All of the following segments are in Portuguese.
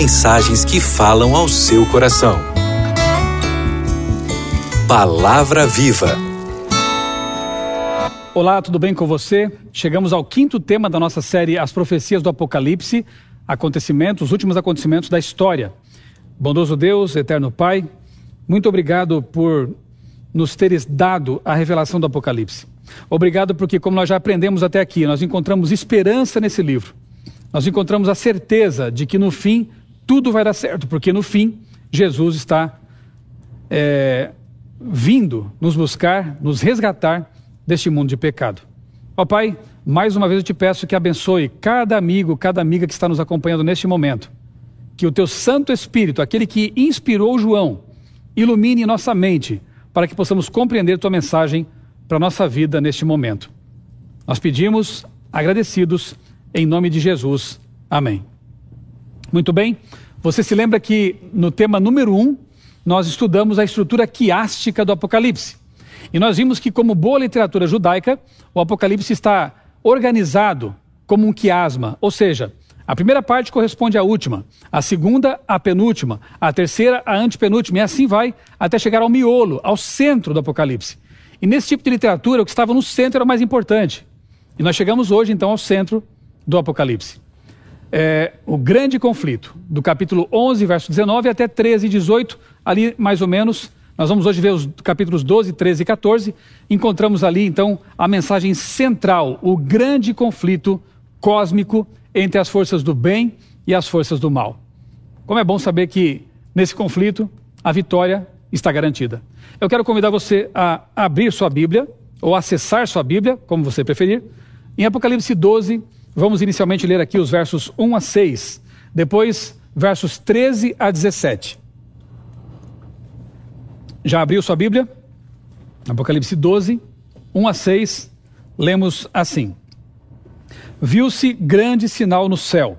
Mensagens que falam ao seu coração. Palavra Viva. Olá, tudo bem com você? Chegamos ao quinto tema da nossa série As Profecias do Apocalipse, acontecimentos, os últimos acontecimentos da história. Bondoso Deus, eterno Pai, muito obrigado por nos teres dado a revelação do Apocalipse. Obrigado porque, como nós já aprendemos até aqui, nós encontramos esperança nesse livro. Nós encontramos a certeza de que no fim tudo vai dar certo, porque no fim Jesus está é, vindo nos buscar, nos resgatar deste mundo de pecado. Ó Pai, mais uma vez eu te peço que abençoe cada amigo, cada amiga que está nos acompanhando neste momento. Que o teu Santo Espírito, aquele que inspirou João, ilumine nossa mente para que possamos compreender tua mensagem para a nossa vida neste momento. Nós pedimos, agradecidos, em nome de Jesus. Amém. Muito bem. Você se lembra que no tema número um, nós estudamos a estrutura quiástica do Apocalipse. E nós vimos que, como boa literatura judaica, o Apocalipse está organizado como um quiasma, ou seja, a primeira parte corresponde à última, a segunda à penúltima, a terceira à antepenúltima, e assim vai até chegar ao miolo, ao centro do Apocalipse. E nesse tipo de literatura, o que estava no centro era o mais importante. E nós chegamos hoje, então, ao centro do Apocalipse. É, o grande conflito, do capítulo 11, verso 19 até 13 e 18, ali mais ou menos, nós vamos hoje ver os capítulos 12, 13 e 14, encontramos ali então a mensagem central, o grande conflito cósmico entre as forças do bem e as forças do mal. Como é bom saber que nesse conflito a vitória está garantida. Eu quero convidar você a abrir sua Bíblia ou acessar sua Bíblia, como você preferir, em Apocalipse 12, vamos inicialmente ler aqui os versos 1 a 6, depois versos 13 a 17. Já abriu sua Bíblia? Apocalipse 12, 1 a 6, lemos assim: Viu-se grande sinal no céu,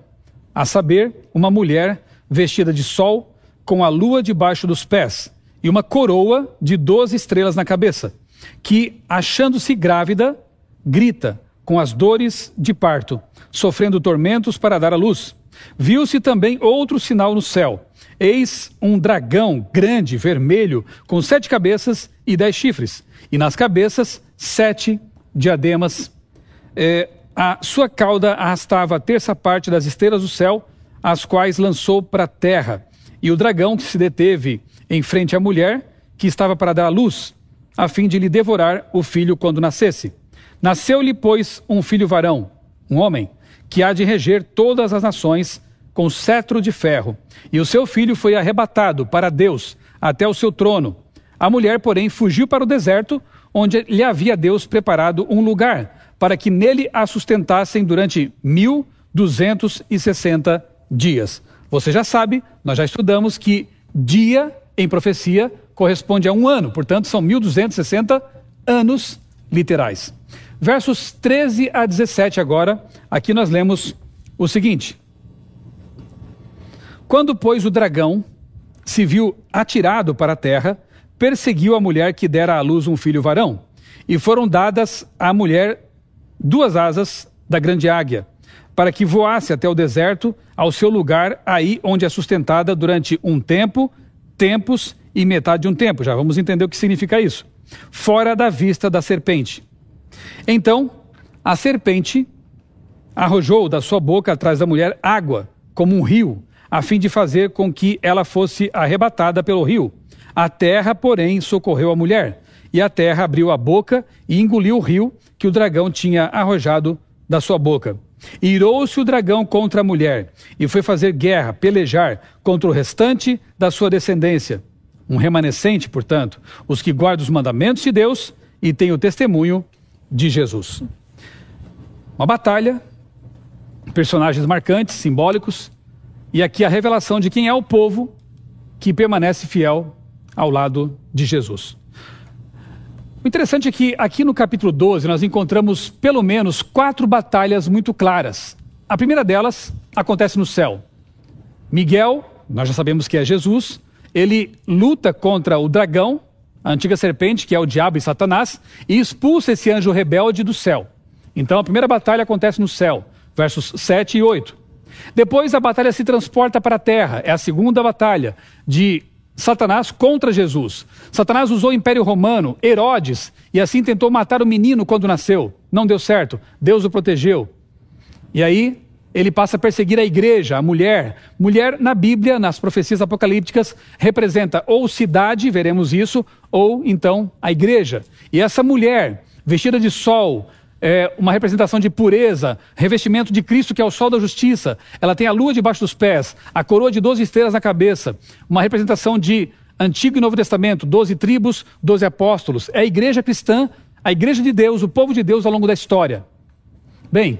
a saber, uma mulher vestida de sol, com a lua debaixo dos pés, e uma coroa de doze estrelas na cabeça, que, achando-se grávida, grita com as dores de parto, sofrendo tormentos para dar à luz. Viu-se também outro sinal no céu. Eis um dragão grande, vermelho, com sete cabeças e dez chifres, e nas cabeças sete diademas. É, a sua cauda arrastava a terça parte das estrelas do céu, as quais lançou para a terra. E o dragão que se deteve em frente à mulher, que estava para dar à luz, a fim de lhe devorar o filho quando nascesse. Nasceu-lhe, pois, um filho varão, um homem, que há de reger todas as nações com cetro de ferro. E o seu filho foi arrebatado para Deus até o seu trono. A mulher, porém, fugiu para o deserto, onde lhe havia Deus preparado um lugar para que nele a sustentassem durante 1260 dias. Você já sabe, nós já estudamos que dia em profecia corresponde a um ano, portanto são 1260 anos literais. Versos 13 a 17 agora, aqui nós lemos o seguinte: Quando, pois, o dragão se viu atirado para a terra, perseguiu a mulher que dera à luz um filho varão, e foram dadas à mulher duas asas da grande águia, para que voasse até o deserto, ao seu lugar, aí onde é sustentada durante um tempo, tempos e metade de um tempo. Já vamos entender o que significa isso. Fora da vista da serpente. Então, a serpente arrojou da sua boca atrás da mulher água, como um rio, a fim de fazer com que ela fosse arrebatada pelo rio. A terra, porém, socorreu a mulher, e a terra abriu a boca e engoliu o rio que o dragão tinha arrojado da sua boca. Irou-se o dragão contra a mulher e foi fazer guerra, pelejar contra o restante da sua descendência. Um remanescente, portanto, os que guardam os mandamentos de Deus e têm o testemunho de Jesus. Uma batalha, personagens marcantes, simbólicos, e aqui a revelação de quem é o povo que permanece fiel ao lado de Jesus. O interessante é que aqui no capítulo 12 nós encontramos pelo menos quatro batalhas muito claras. A primeira delas acontece no céu. Miguel, nós já sabemos que é Jesus, ele luta contra o dragão, a antiga serpente, que é o diabo e Satanás, e expulsa esse anjo rebelde do céu. Então a primeira batalha acontece no céu, versos 7 e 8. Depois a batalha se transporta para a terra, é a segunda batalha de Satanás contra Jesus. Satanás usou o Império Romano, Herodes, e assim tentou matar o menino quando nasceu. Não deu certo, Deus o protegeu. E aí ele passa a perseguir a igreja, a mulher. Mulher na Bíblia, nas profecias apocalípticas, representa ou cidade, veremos isso, ou então a igreja. E essa mulher, vestida de sol, é uma representação de pureza, revestimento de Cristo, que é o sol da justiça. Ela tem a lua debaixo dos pés, a coroa de doze estrelas na cabeça. Uma representação de Antigo e Novo Testamento, doze tribos, doze apóstolos. É a igreja cristã, a igreja de Deus, o povo de Deus ao longo da história. Bem,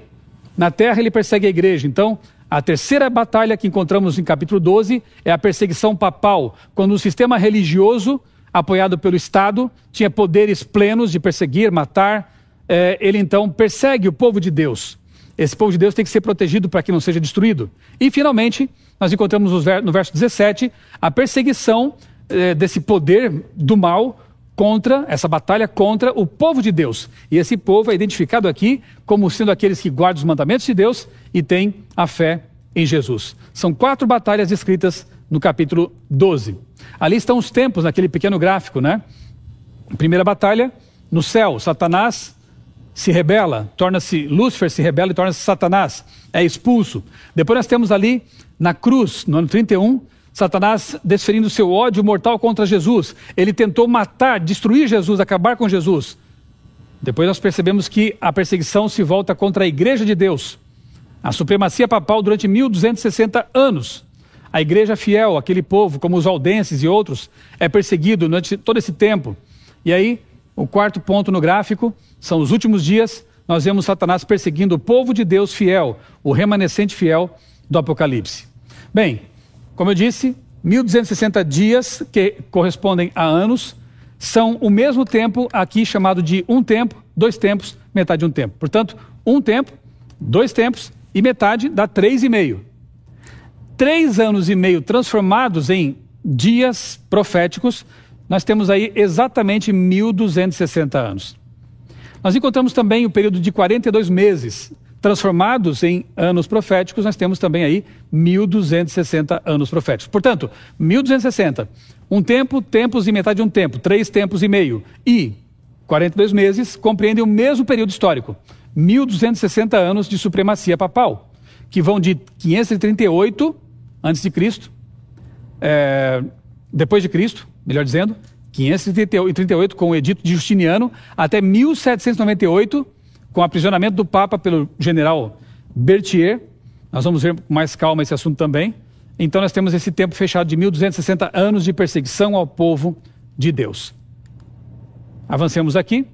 na terra ele persegue a igreja. Então, a terceira batalha que encontramos em capítulo 12 é a perseguição papal, quando o sistema religioso, apoiado pelo Estado, tinha poderes plenos de perseguir, matar. É, ele então persegue o povo de Deus. Esse povo de Deus tem que ser protegido para que não seja destruído. E, finalmente, nós encontramos no verso 17 a perseguição é, desse poder do mal contra, essa batalha contra o povo de Deus. E esse povo é identificado aqui como sendo aqueles que guardam os mandamentos de Deus e têm a fé em Jesus. São quatro batalhas descritas no capítulo 12. Ali estão os tempos, naquele pequeno gráfico, né? Primeira batalha, no céu, Satanás se rebela, torna-se Lúcifer, se rebela e torna-se Satanás, é expulso. Depois nós temos ali na cruz, no ano 31, Satanás desferindo seu ódio mortal contra Jesus. Ele tentou matar, destruir Jesus, acabar com Jesus. Depois nós percebemos que a perseguição se volta contra a igreja de Deus. A supremacia papal durante 1260 anos. A igreja fiel, aquele povo, como os aldenses e outros, é perseguido durante todo esse tempo. E aí, o quarto ponto no gráfico são os últimos dias. Nós vemos Satanás perseguindo o povo de Deus fiel, o remanescente fiel do Apocalipse. Bem, como eu disse, 1260 dias, que correspondem a anos, são o mesmo tempo aqui chamado de um tempo, dois tempos, metade de um tempo. Portanto, um tempo, dois tempos e metade dá três e meio. Três anos e meio transformados em dias proféticos, nós temos aí exatamente 1260 anos. Nós encontramos também o período de 42 meses, transformados em anos proféticos, nós temos também aí 1260 anos proféticos. Portanto, 1260, um tempo, tempos e metade de um tempo, três tempos e meio, e 42 meses compreendem o mesmo período histórico, 1260 anos de supremacia papal, que vão de 538 antes de Cristo, é, depois de Cristo, melhor dizendo, 538 com o edito de Justiniano, até 1798 com o aprisionamento do Papa pelo general Berthier. Nós vamos ver com mais calma esse assunto também. Então, nós temos esse tempo fechado de 1260 anos de perseguição ao povo de Deus. Avancemos aqui.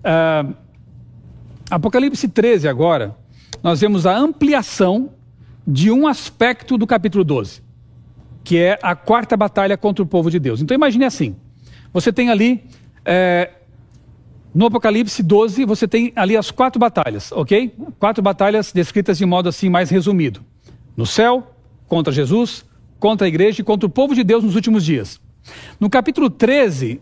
Uh, Apocalipse 13, agora, nós vemos a ampliação de um aspecto do capítulo 12, que é a quarta batalha contra o povo de Deus. Então, imagine assim: você tem ali é, no Apocalipse 12, você tem ali as quatro batalhas, ok? Quatro batalhas descritas de modo assim mais resumido. No céu, contra Jesus, contra a igreja e contra o povo de Deus nos últimos dias. No capítulo 13,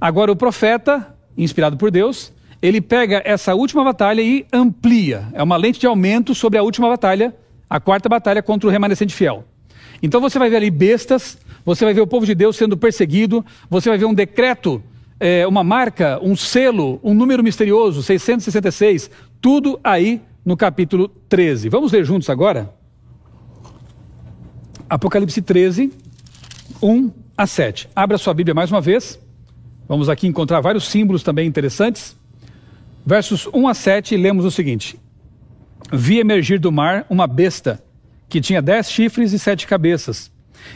agora o profeta, inspirado por Deus, ele pega essa última batalha e amplia. É uma lente de aumento sobre a última batalha, a quarta batalha contra o remanescente fiel. Então você vai ver ali bestas, você vai ver o povo de Deus sendo perseguido, você vai ver um decreto é, uma marca, um selo, um número misterioso, 666, tudo aí no capítulo 13. Vamos ler juntos agora? Apocalipse 13, 1 a 7. Abra sua Bíblia mais uma vez. Vamos aqui encontrar vários símbolos também interessantes. Versos 1 a 7, lemos o seguinte: Vi emergir do mar uma besta que tinha dez chifres e sete cabeças,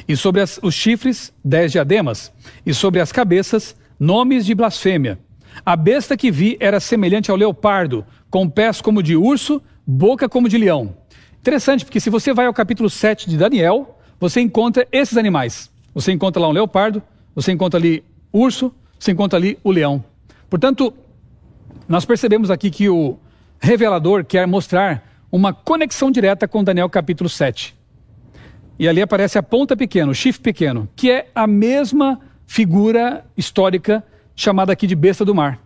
e sobre as, os chifres dez diademas, e sobre as cabeças nomes de blasfêmia. A besta que vi era semelhante ao leopardo, com pés como de urso, boca como de leão. Interessante, porque se você vai ao capítulo 7 de Daniel, você encontra esses animais. Você encontra lá um leopardo, você encontra ali urso, você encontra ali o leão. Portanto, nós percebemos aqui que o revelador quer mostrar uma conexão direta com Daniel capítulo 7. E ali aparece a ponta pequena, o chifre pequeno, que é a mesma figura histórica chamada aqui de besta do mar.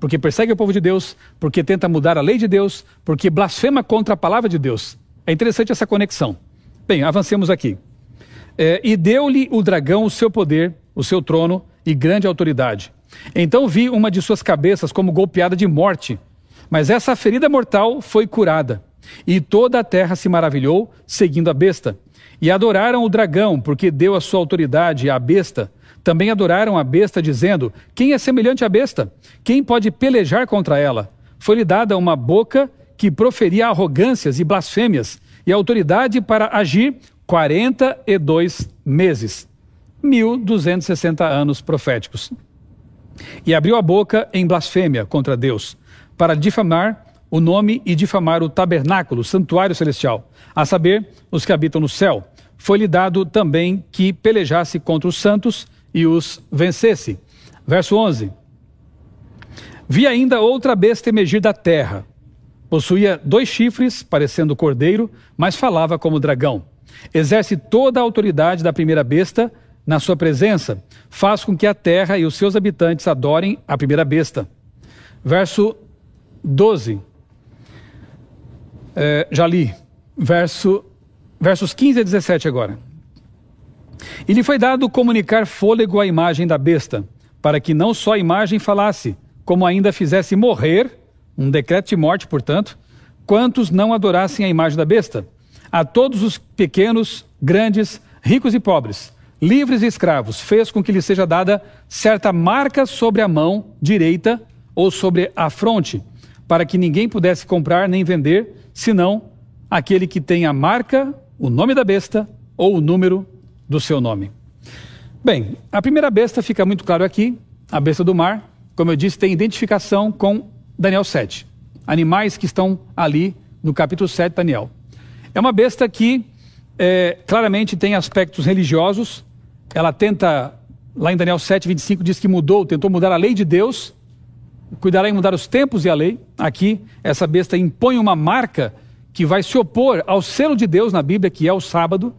Porque persegue o povo de Deus, porque tenta mudar a lei de Deus, porque blasfema contra a palavra de Deus. É interessante essa conexão. Bem, avancemos aqui. É, e deu-lhe o dragão o seu poder, o seu trono e grande autoridade. Então vi uma de suas cabeças como golpeada de morte, mas essa ferida mortal foi curada. E toda a terra se maravilhou, seguindo a besta. E adoraram o dragão, porque deu a sua autoridade à besta. Também adoraram a besta, dizendo: Quem é semelhante à besta? Quem pode pelejar contra ela? Foi-lhe dada uma boca que proferia arrogâncias e blasfêmias, e autoridade para agir 42 meses. 1260 anos proféticos. E abriu a boca em blasfêmia contra Deus, para difamar o nome e difamar o tabernáculo, o santuário celestial, a saber, os que habitam no céu. Foi-lhe dado também que pelejasse contra os santos e os vencesse. Verso 11. Vi ainda outra besta emergir da terra. Possuía dois chifres, parecendo cordeiro, mas falava como dragão. Exerce toda a autoridade da primeira besta na sua presença. Faz com que a terra e os seus habitantes adorem a primeira besta. Verso 12. É, já li. Verso, versos 15 a 17 agora. E lhe foi dado comunicar fôlego à imagem da besta, para que não só a imagem falasse, como ainda fizesse morrer, um decreto de morte, portanto, quantos não adorassem a imagem da besta. A todos os pequenos, grandes, ricos e pobres, livres e escravos, fez com que lhe seja dada certa marca sobre a mão direita ou sobre a fronte, para que ninguém pudesse comprar nem vender, senão aquele que tem a marca, o nome da besta ou o número do seu nome. Bem, a primeira besta fica muito claro aqui, a besta do mar, como eu disse, tem identificação com Daniel 7. Animais que estão ali no capítulo 7 de Daniel. É uma besta que é, claramente tem aspectos religiosos. Ela tenta, lá em Daniel 7, 25, diz que mudou, tentou mudar a lei de Deus, cuidará em mudar os tempos e a lei. Aqui, essa besta impõe uma marca que vai se opor ao selo de Deus na Bíblia, que é o sábado.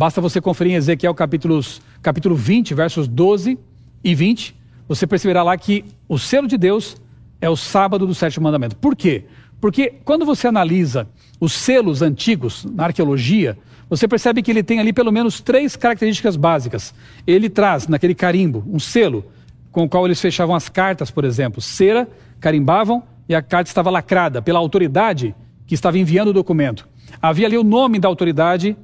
Basta você conferir em Ezequiel capítulos, capítulo 20, versos 12 e 20. Você perceberá lá que o selo de Deus é o sábado do sétimo mandamento. Por quê? Porque quando você analisa os selos antigos na arqueologia, você percebe que ele tem ali pelo menos três características básicas. Ele traz naquele carimbo um selo com o qual eles fechavam as cartas, por exemplo, cera, carimbavam e a carta estava lacrada pela autoridade que estava enviando o documento. Havia ali o nome da autoridade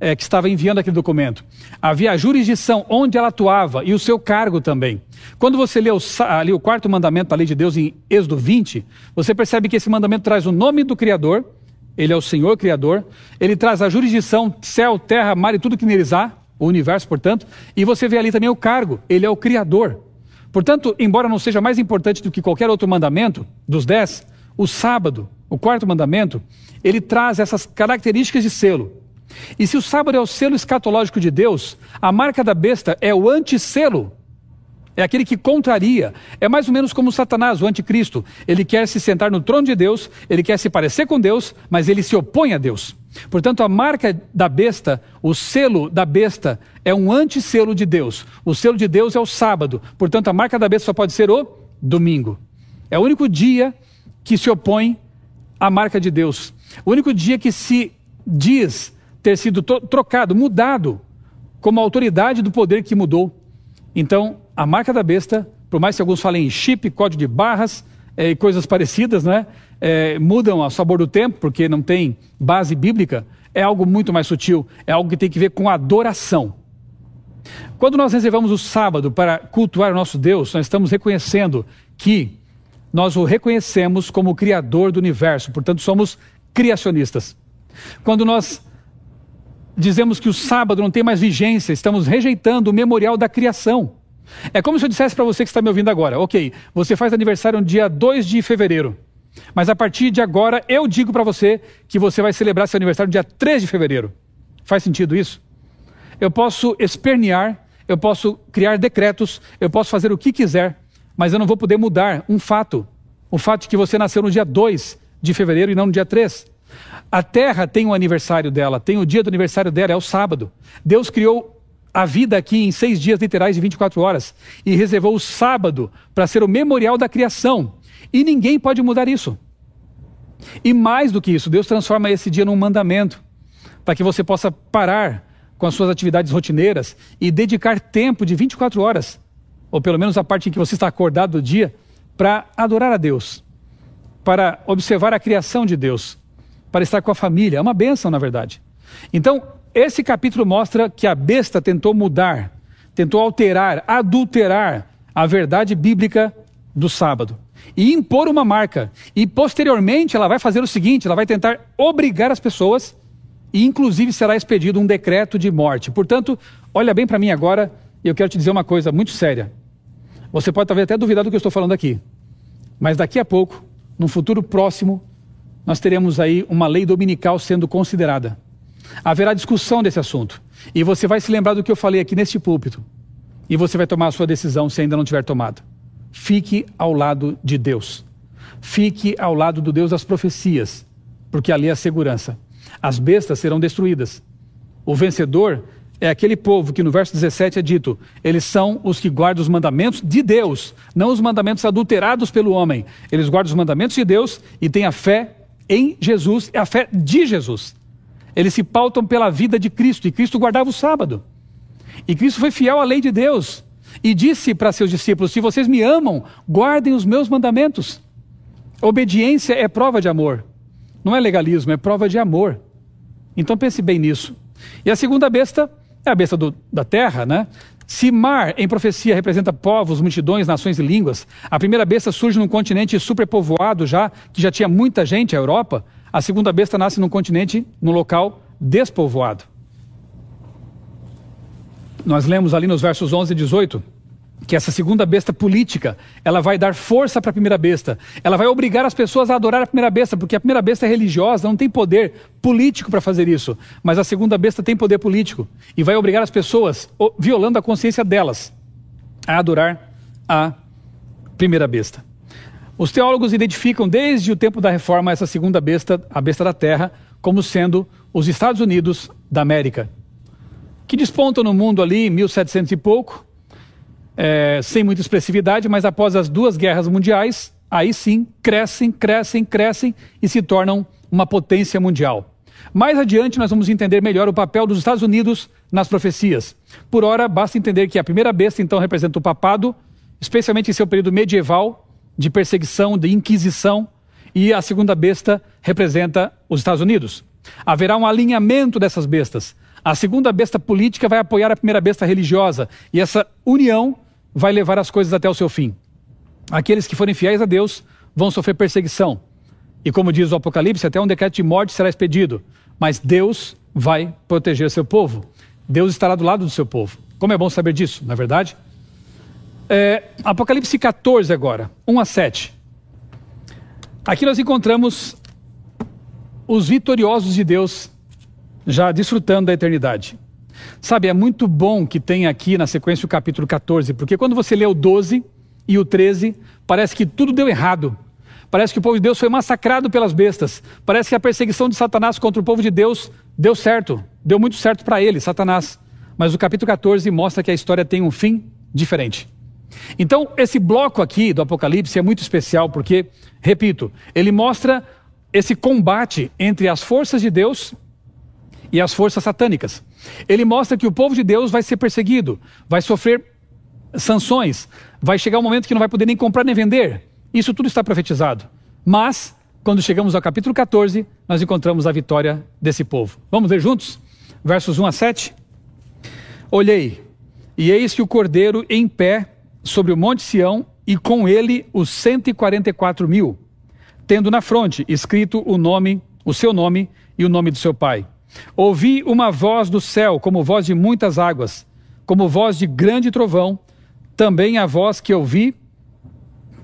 é, que estava enviando aquele documento. Havia a jurisdição onde ela atuava e o seu cargo também. Quando você lê o, ali o quarto mandamento da lei de Deus em Êxodo 20, você percebe que esse mandamento traz o nome do Criador, ele é o Senhor Criador, ele traz a jurisdição, céu, terra, mar e tudo que neles há, o universo, portanto, e você vê ali também o cargo, ele é o Criador. Portanto, embora não seja mais importante do que qualquer outro mandamento, dos dez, o sábado, o quarto mandamento, ele traz essas características de selo. E se o sábado é o selo escatológico de Deus, a marca da besta é o anticelo. É aquele que contraria. É mais ou menos como Satanás, o anticristo. Ele quer se sentar no trono de Deus, ele quer se parecer com Deus, mas ele se opõe a Deus. Portanto, a marca da besta, o selo da besta, é um antisselo de Deus. O selo de Deus é o sábado. Portanto, a marca da besta só pode ser o domingo. É o único dia que se opõe à marca de Deus. O único dia que se diz ter sido trocado, mudado, como a autoridade do poder que mudou. Então, a marca da besta, por mais que alguns falem em chip, código de barras é, e coisas parecidas, né, é, mudam ao sabor do tempo, porque não tem base bíblica, é algo muito mais sutil, é algo que tem que ver com adoração. Quando nós reservamos o sábado para cultuar o nosso Deus, nós estamos reconhecendo que nós o reconhecemos como o Criador do universo, portanto, somos criacionistas. Quando nós dizemos que o sábado não tem mais vigência, estamos rejeitando o memorial da criação. É como se eu dissesse para você que está me ouvindo agora: ok, você faz aniversário no dia 2 de fevereiro, mas a partir de agora eu digo para você que você vai celebrar seu aniversário no dia 3 de fevereiro. Faz sentido isso? Eu posso espernear, eu posso criar decretos, eu posso fazer o que quiser, mas eu não vou poder mudar um fato: o fato de que você nasceu no dia 2 de fevereiro e não no dia 3. A terra tem um aniversário dela, tem o dia do aniversário dela, é o sábado. Deus criou a vida aqui em seis dias literais de 24 horas e reservou o sábado para ser o memorial da criação. E ninguém pode mudar isso. E mais do que isso, Deus transforma esse dia num mandamento, para que você possa parar com as suas atividades rotineiras e dedicar tempo de 24 horas, ou pelo menos a parte em que você está acordado do dia, para adorar a Deus, para observar a criação de Deus, para estar com a família. É uma bênção, na verdade. Então, esse capítulo mostra que a besta tentou mudar, tentou alterar, adulterar a verdade bíblica do sábado e impor uma marca. E posteriormente ela vai fazer o seguinte: ela vai tentar obrigar as pessoas e, inclusive, será expedido um decreto de morte. Portanto, olha bem para mim agora e eu quero te dizer uma coisa muito séria. Você pode talvez até duvidar do que eu estou falando aqui, mas daqui a pouco, num futuro próximo, nós teremos aí uma lei dominical sendo considerada. Haverá discussão desse assunto. E você vai se lembrar do que eu falei aqui neste púlpito. E você vai tomar a sua decisão se ainda não tiver tomado. Fique ao lado de Deus. Fique ao lado do Deus das profecias, porque ali é a segurança. As bestas serão destruídas. O vencedor é aquele povo que no verso 17 é dito: eles são os que guardam os mandamentos de Deus, não os mandamentos adulterados pelo homem. Eles guardam os mandamentos de Deus e têm a fé em Jesus, é a fé de Jesus. Eles se pautam pela vida de Cristo, e Cristo guardava o sábado. E Cristo foi fiel à lei de Deus e disse para seus discípulos: Se vocês me amam, guardem os meus mandamentos. Obediência é prova de amor, não é legalismo, é prova de amor. Então pense bem nisso. E a segunda besta é a besta do, da terra, né? Se mar em profecia representa povos, multidões, nações e línguas, a primeira besta surge num continente superpovoado já, que já tinha muita gente, a Europa. A segunda besta nasce num continente, num local despovoado. Nós lemos ali nos versos 11 e 18 que essa segunda besta política, ela vai dar força para a primeira besta. Ela vai obrigar as pessoas a adorar a primeira besta, porque a primeira besta é religiosa, não tem poder político para fazer isso. Mas a segunda besta tem poder político e vai obrigar as pessoas, violando a consciência delas, a adorar a primeira besta. Os teólogos identificam desde o tempo da reforma essa segunda besta, a besta da terra, como sendo os Estados Unidos da América, que despontam no mundo ali em 1700 e pouco, é, sem muita expressividade, mas após as duas guerras mundiais, aí sim crescem, crescem, crescem e se tornam uma potência mundial. Mais adiante, nós vamos entender melhor o papel dos Estados Unidos nas profecias. Por ora, basta entender que a primeira besta, então, representa o papado, especialmente em seu período medieval, de perseguição, de inquisição, e a segunda besta representa os Estados Unidos. Haverá um alinhamento dessas bestas. A segunda besta política vai apoiar a primeira besta religiosa, e essa união vai levar as coisas até o seu fim. Aqueles que forem fiéis a Deus vão sofrer perseguição. E como diz o Apocalipse, até um decreto de morte será expedido. Mas Deus vai proteger seu povo. Deus estará do lado do seu povo. Como é bom saber disso, na é verdade? É, Apocalipse 14 agora, 1 a 7. Aqui nós encontramos os vitoriosos de Deus já desfrutando da eternidade. Sabe, é muito bom que tenha aqui na sequência o capítulo 14, porque quando você lê o 12 e o 13, parece que tudo deu errado. Parece que o povo de Deus foi massacrado pelas bestas. Parece que a perseguição de Satanás contra o povo de Deus deu certo, deu muito certo para ele, Satanás. Mas o capítulo 14 mostra que a história tem um fim diferente. Então, esse bloco aqui do Apocalipse é muito especial porque, repito, ele mostra esse combate entre as forças de Deus e as forças satânicas. Ele mostra que o povo de Deus vai ser perseguido, vai sofrer sanções, vai chegar um momento que não vai poder nem comprar nem vender. Isso tudo está profetizado. Mas, quando chegamos ao capítulo 14, nós encontramos a vitória desse povo. Vamos ler juntos? Versos 1 a 7. Olhei, e eis que o cordeiro em pé sobre o monte Sião, e com ele os 144 mil, tendo na fronte escrito o nome, o seu nome e o nome do seu pai. Ouvi uma voz do céu, como voz de muitas águas, como voz de grande trovão. Também a voz que ouvi,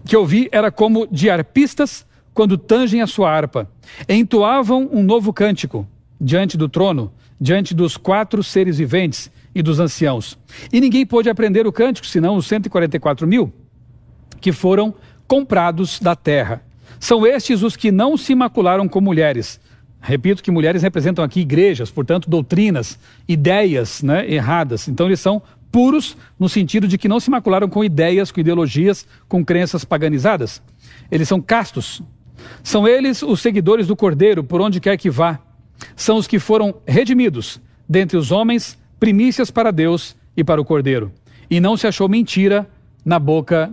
que ouvi era como de arpistas quando tangem a sua harpa. Entoavam um novo cântico diante do trono, diante dos quatro seres viventes e dos anciãos. E ninguém pôde aprender o cântico, senão os 144 mil que foram comprados da terra. São estes os que não se macularam com mulheres, Repito que mulheres representam aqui igrejas, portanto, doutrinas, ideias né, erradas. Então, eles são puros no sentido de que não se macularam com ideias, com ideologias, com crenças paganizadas. Eles são castos. São eles os seguidores do Cordeiro, por onde quer que vá. São os que foram redimidos dentre os homens, primícias para Deus e para o Cordeiro. E não se achou mentira na boca,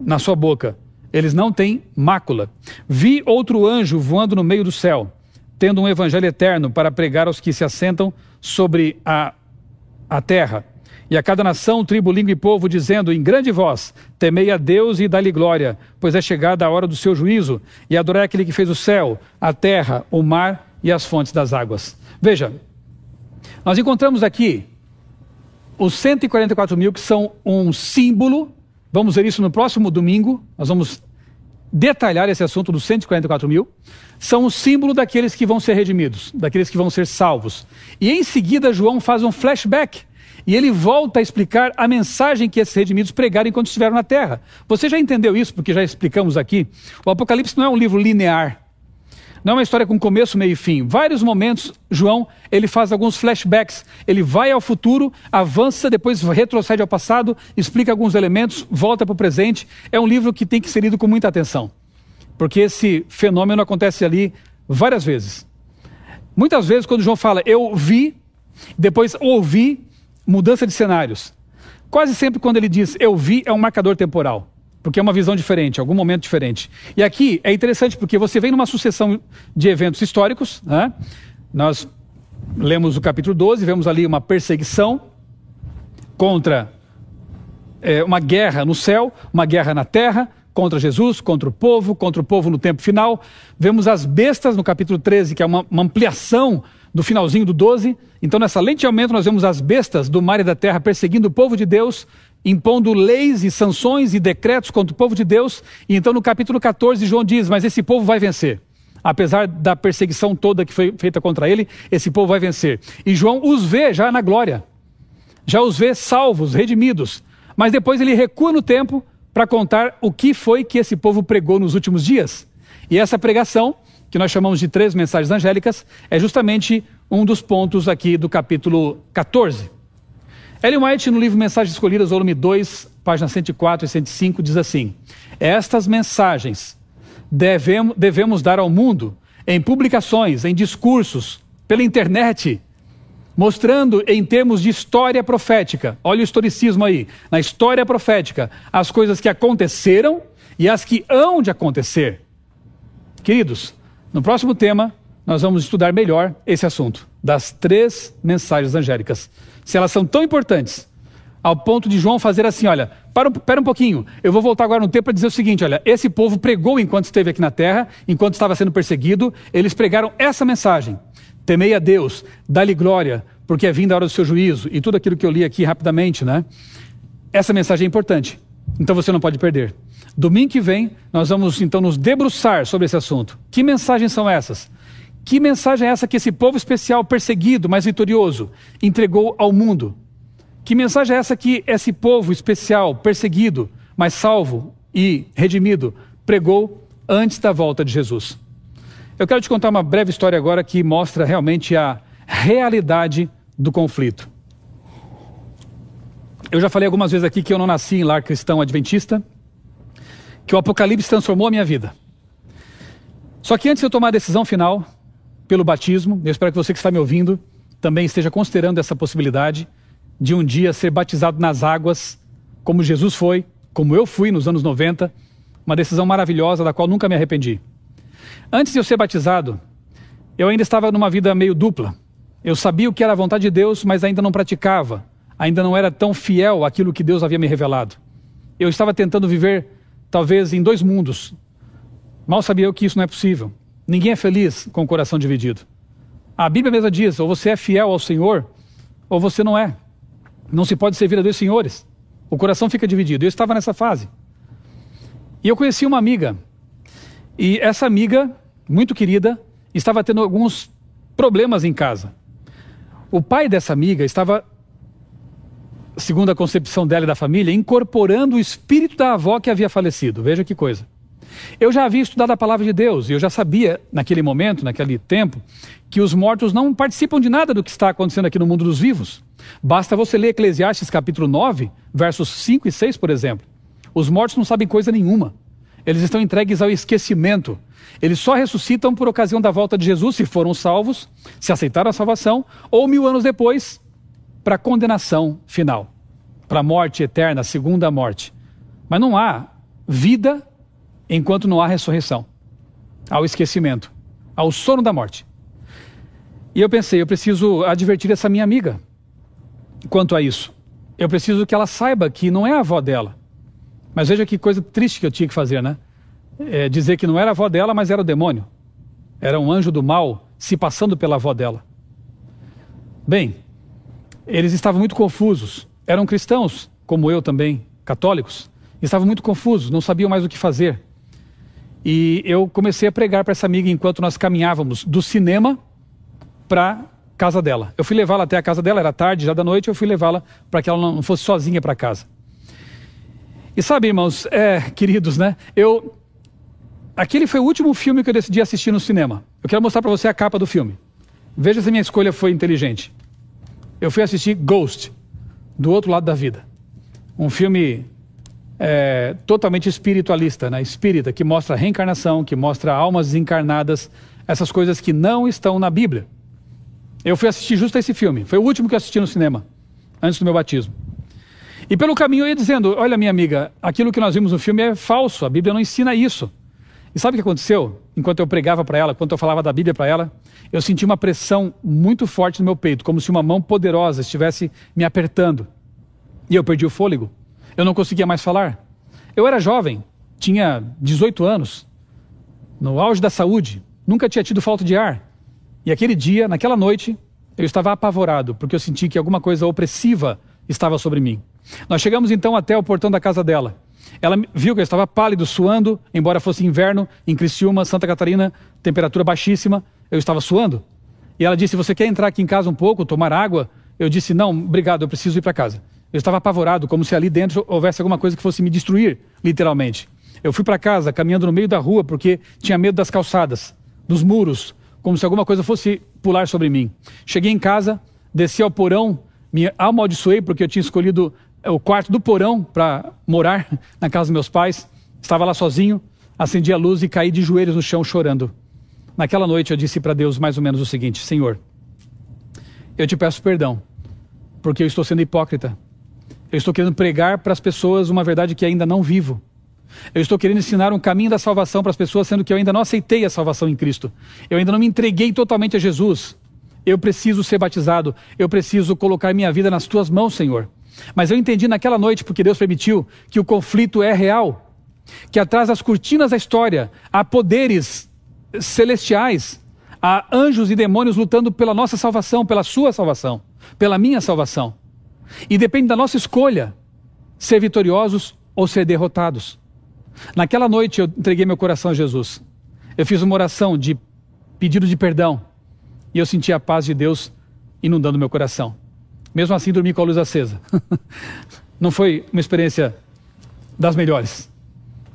na sua boca. Eles não têm mácula. Vi outro anjo voando no meio do céu, tendo um evangelho eterno para pregar aos que se assentam sobre a, a terra e a cada nação, tribo, língua e povo, dizendo em grande voz: Temei a Deus e dá-lhe glória, pois é chegada a hora do seu juízo, e adorai aquele que fez o céu, a terra, o mar e as fontes das águas. Veja, nós encontramos aqui os 144 mil que são um símbolo. Vamos ver isso no próximo domingo. Nós vamos detalhar esse assunto dos 144 mil. São o símbolo daqueles que vão ser redimidos, daqueles que vão ser salvos. E em seguida, João faz um flashback e ele volta a explicar a mensagem que esses redimidos pregaram enquanto estiveram na terra. Você já entendeu isso, porque já explicamos aqui? O Apocalipse não é um livro linear. Não é uma história com começo, meio e fim. Vários momentos, João, ele faz alguns flashbacks. Ele vai ao futuro, avança, depois retrocede ao passado, explica alguns elementos, volta para o presente. É um livro que tem que ser lido com muita atenção. Porque esse fenômeno acontece ali várias vezes. Muitas vezes, quando João fala, eu vi, depois ouvi, mudança de cenários. Quase sempre quando ele diz eu vi é um marcador temporal, porque é uma visão diferente, algum momento diferente. E aqui é interessante porque você vem numa sucessão de eventos históricos, né? Nós lemos o capítulo 12, vemos ali uma perseguição contra é, uma guerra no céu, uma guerra na terra, contra Jesus, contra o povo, contra o povo no tempo final. Vemos as bestas no capítulo 13, que é uma, uma ampliação do finalzinho do 12. Então, nessa lente de aumento, nós vemos as bestas do mar e da terra perseguindo o povo de Deus, impondo leis e sanções e decretos contra o povo de Deus. E então, no capítulo 14, João diz: Mas esse povo vai vencer. Apesar da perseguição toda que foi feita contra ele, esse povo vai vencer. E João os vê já na glória, já os vê salvos, redimidos. Mas depois ele recua no tempo para contar o que foi que esse povo pregou nos últimos dias. E essa pregação que nós chamamos de três mensagens angélicas, é justamente um dos pontos aqui do capítulo 14. Ellen White, no livro Mensagens Escolhidas, volume 2, páginas 104 e 105, diz assim: Estas mensagens devemos, devemos dar ao mundo em publicações, em discursos, pela internet, mostrando em termos de história profética. Olha o historicismo aí. Na história profética, as coisas que aconteceram e as que hão de acontecer. Queridos, no próximo tema, nós vamos estudar melhor esse assunto, das três mensagens angélicas. Se elas são tão importantes, ao ponto de João fazer assim: olha, para, para um pouquinho, eu vou voltar agora no tempo para dizer o seguinte: olha, esse povo pregou enquanto esteve aqui na terra, enquanto estava sendo perseguido, eles pregaram essa mensagem: temei a Deus, dá-lhe glória, porque é vinda a hora do seu juízo, e tudo aquilo que eu li aqui rapidamente, né? Essa mensagem é importante, então você não pode perder. Domingo que vem, nós vamos então nos debruçar sobre esse assunto. Que mensagens são essas? Que mensagem é essa que esse povo especial, perseguido, mas vitorioso, entregou ao mundo? Que mensagem é essa que esse povo especial, perseguido, mas salvo e redimido, pregou antes da volta de Jesus? Eu quero te contar uma breve história agora que mostra realmente a realidade do conflito. Eu já falei algumas vezes aqui que eu não nasci em lar cristão adventista, que o Apocalipse transformou a minha vida. Só que antes de eu tomar a decisão final, pelo batismo, eu espero que você que está me ouvindo também esteja considerando essa possibilidade de um dia ser batizado nas águas, como Jesus foi, como eu fui nos anos 90, uma decisão maravilhosa da qual nunca me arrependi. Antes de eu ser batizado, eu ainda estava numa vida meio dupla. Eu sabia o que era a vontade de Deus, mas ainda não praticava, ainda não era tão fiel àquilo que Deus havia me revelado. Eu estava tentando viver talvez em dois mundos. Mal sabia eu que isso não é possível. Ninguém é feliz com o coração dividido. A Bíblia mesma diz: ou você é fiel ao Senhor, ou você não é. Não se pode servir a dois senhores. O coração fica dividido. Eu estava nessa fase. E eu conheci uma amiga. E essa amiga, muito querida, estava tendo alguns problemas em casa. O pai dessa amiga estava segundo a concepção dela e da família, incorporando o espírito da avó que havia falecido. Veja que coisa. Eu já havia estudado a palavra de Deus e eu já sabia, naquele momento, naquele tempo, que os mortos não participam de nada do que está acontecendo aqui no mundo dos vivos. Basta você ler Eclesiastes capítulo 9, versos 5 e 6, por exemplo. Os mortos não sabem coisa nenhuma. Eles estão entregues ao esquecimento. Eles só ressuscitam por ocasião da volta de Jesus, se foram salvos, se aceitaram a salvação, ou mil anos depois, para a condenação final, para a morte eterna, a segunda morte. Mas não há vida enquanto não há ressurreição. Há o esquecimento, há o sono da morte. E eu pensei, eu preciso advertir essa minha amiga quanto a isso. Eu preciso que ela saiba que não é a avó dela. Mas veja que coisa triste que eu tinha que fazer, né? É dizer que não era a avó dela, mas era o demônio. Era um anjo do mal se passando pela avó dela. Bem, eles estavam muito confusos. Eram cristãos, como eu também, católicos. Estavam muito confusos, não sabiam mais o que fazer. E eu comecei a pregar para essa amiga enquanto nós caminhávamos do cinema para casa dela. Eu fui levá-la até a casa dela, era tarde, já da noite, eu fui levá-la para que ela não fosse sozinha para casa. E sabe, irmãos, é, queridos, né? Eu aquele foi o último filme que eu decidi assistir no cinema. Eu quero mostrar para você a capa do filme. Veja se minha escolha foi inteligente. Eu fui assistir Ghost, do outro lado da vida. Um filme é, totalmente espiritualista, né? espírita, que mostra a reencarnação, que mostra almas desencarnadas, essas coisas que não estão na Bíblia. Eu fui assistir justo esse filme. Foi o último que eu assisti no cinema, antes do meu batismo. E pelo caminho eu ia dizendo: Olha, minha amiga, aquilo que nós vimos no filme é falso, a Bíblia não ensina isso. E sabe o que aconteceu? Enquanto eu pregava para ela, enquanto eu falava da Bíblia para ela, eu senti uma pressão muito forte no meu peito, como se uma mão poderosa estivesse me apertando. E eu perdi o fôlego. Eu não conseguia mais falar. Eu era jovem, tinha 18 anos, no auge da saúde, nunca tinha tido falta de ar. E aquele dia, naquela noite, eu estava apavorado, porque eu senti que alguma coisa opressiva estava sobre mim. Nós chegamos então até o portão da casa dela. Ela viu que eu estava pálido, suando, embora fosse inverno, em Criciúma, Santa Catarina, temperatura baixíssima, eu estava suando. E ela disse: Você quer entrar aqui em casa um pouco, tomar água? Eu disse: Não, obrigado, eu preciso ir para casa. Eu estava apavorado, como se ali dentro houvesse alguma coisa que fosse me destruir, literalmente. Eu fui para casa, caminhando no meio da rua, porque tinha medo das calçadas, dos muros, como se alguma coisa fosse pular sobre mim. Cheguei em casa, desci ao porão, me amaldiçoei porque eu tinha escolhido é, o quarto do porão para morar na casa dos meus pais. Estava lá sozinho, acendi a luz e caí de joelhos no chão chorando. Naquela noite eu disse para Deus mais ou menos o seguinte: Senhor, eu te peço perdão, porque eu estou sendo hipócrita. Eu estou querendo pregar para as pessoas uma verdade que ainda não vivo. Eu estou querendo ensinar um caminho da salvação para as pessoas, sendo que eu ainda não aceitei a salvação em Cristo. Eu ainda não me entreguei totalmente a Jesus. Eu preciso ser batizado. Eu preciso colocar minha vida nas tuas mãos, Senhor. Mas eu entendi naquela noite, porque Deus permitiu, que o conflito é real. Que atrás das cortinas da história há poderes celestiais, há anjos e demônios lutando pela nossa salvação, pela sua salvação, pela minha salvação. E depende da nossa escolha ser vitoriosos ou ser derrotados. Naquela noite eu entreguei meu coração a Jesus. Eu fiz uma oração de pedido de perdão e eu senti a paz de Deus inundando meu coração. Mesmo assim, dormi com a luz acesa. Não foi uma experiência das melhores,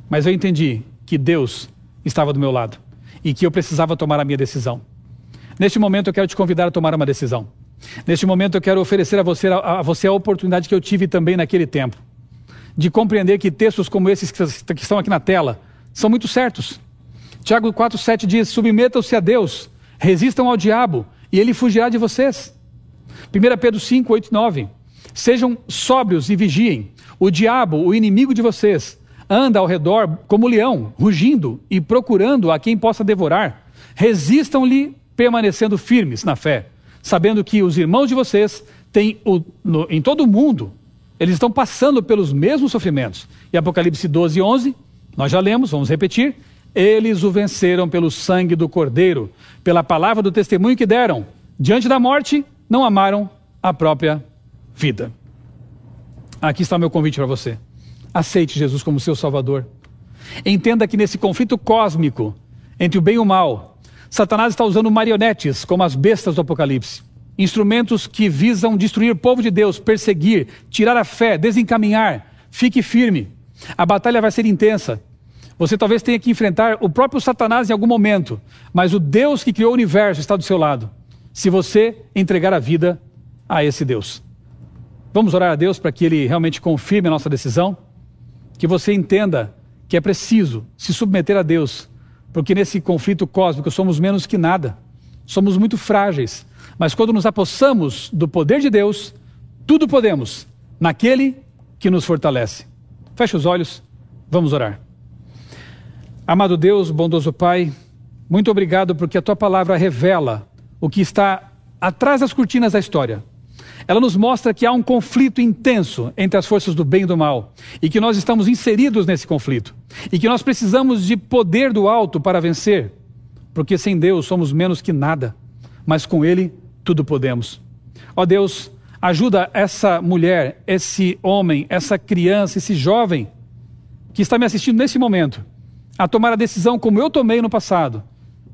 mas eu entendi que Deus estava do meu lado e que eu precisava tomar a minha decisão. Neste momento, eu quero te convidar a tomar uma decisão. Neste momento, eu quero oferecer a você, a, a você a oportunidade que eu tive também naquele tempo de compreender que textos como esses que estão aqui na tela são muito certos. Tiago 4,7 diz: Submetam-se a Deus, resistam ao diabo, e ele fugirá de vocês. 1 Pedro 5, 8 9. Sejam sóbrios e vigiem. O diabo, o inimigo de vocês, anda ao redor como leão, rugindo e procurando a quem possa devorar. Resistam-lhe, permanecendo firmes na fé, sabendo que os irmãos de vocês têm o, no, em todo o mundo eles estão passando pelos mesmos sofrimentos. E Apocalipse 12, 11, nós já lemos, vamos repetir. Eles o venceram pelo sangue do Cordeiro, pela palavra do testemunho que deram. Diante da morte, não amaram a própria vida. Aqui está o meu convite para você. Aceite Jesus como seu Salvador. Entenda que nesse conflito cósmico entre o bem e o mal, Satanás está usando marionetes como as bestas do Apocalipse instrumentos que visam destruir o povo de Deus, perseguir, tirar a fé, desencaminhar. Fique firme. A batalha vai ser intensa. Você talvez tenha que enfrentar o próprio Satanás em algum momento, mas o Deus que criou o universo está do seu lado. Se você entregar a vida a esse Deus. Vamos orar a Deus para que Ele realmente confirme a nossa decisão? Que você entenda que é preciso se submeter a Deus, porque nesse conflito cósmico somos menos que nada, somos muito frágeis, mas quando nos apossamos do poder de Deus, tudo podemos naquele que nos fortalece. Feche os olhos, vamos orar. Amado Deus, bondoso Pai, muito obrigado porque a tua palavra revela o que está atrás das cortinas da história. Ela nos mostra que há um conflito intenso entre as forças do bem e do mal e que nós estamos inseridos nesse conflito e que nós precisamos de poder do alto para vencer, porque sem Deus somos menos que nada, mas com Ele tudo podemos. Ó Deus, ajuda essa mulher, esse homem, essa criança, esse jovem que está me assistindo nesse momento a tomar a decisão como eu tomei no passado,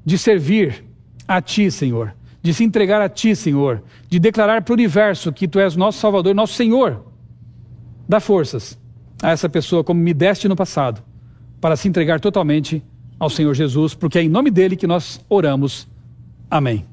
de servir a Ti, Senhor de se entregar a Ti, Senhor, de declarar para o universo que Tu és nosso Salvador, nosso Senhor. Dá forças a essa pessoa, como me deste no passado, para se entregar totalmente ao Senhor Jesus, porque é em nome dele que nós oramos. Amém.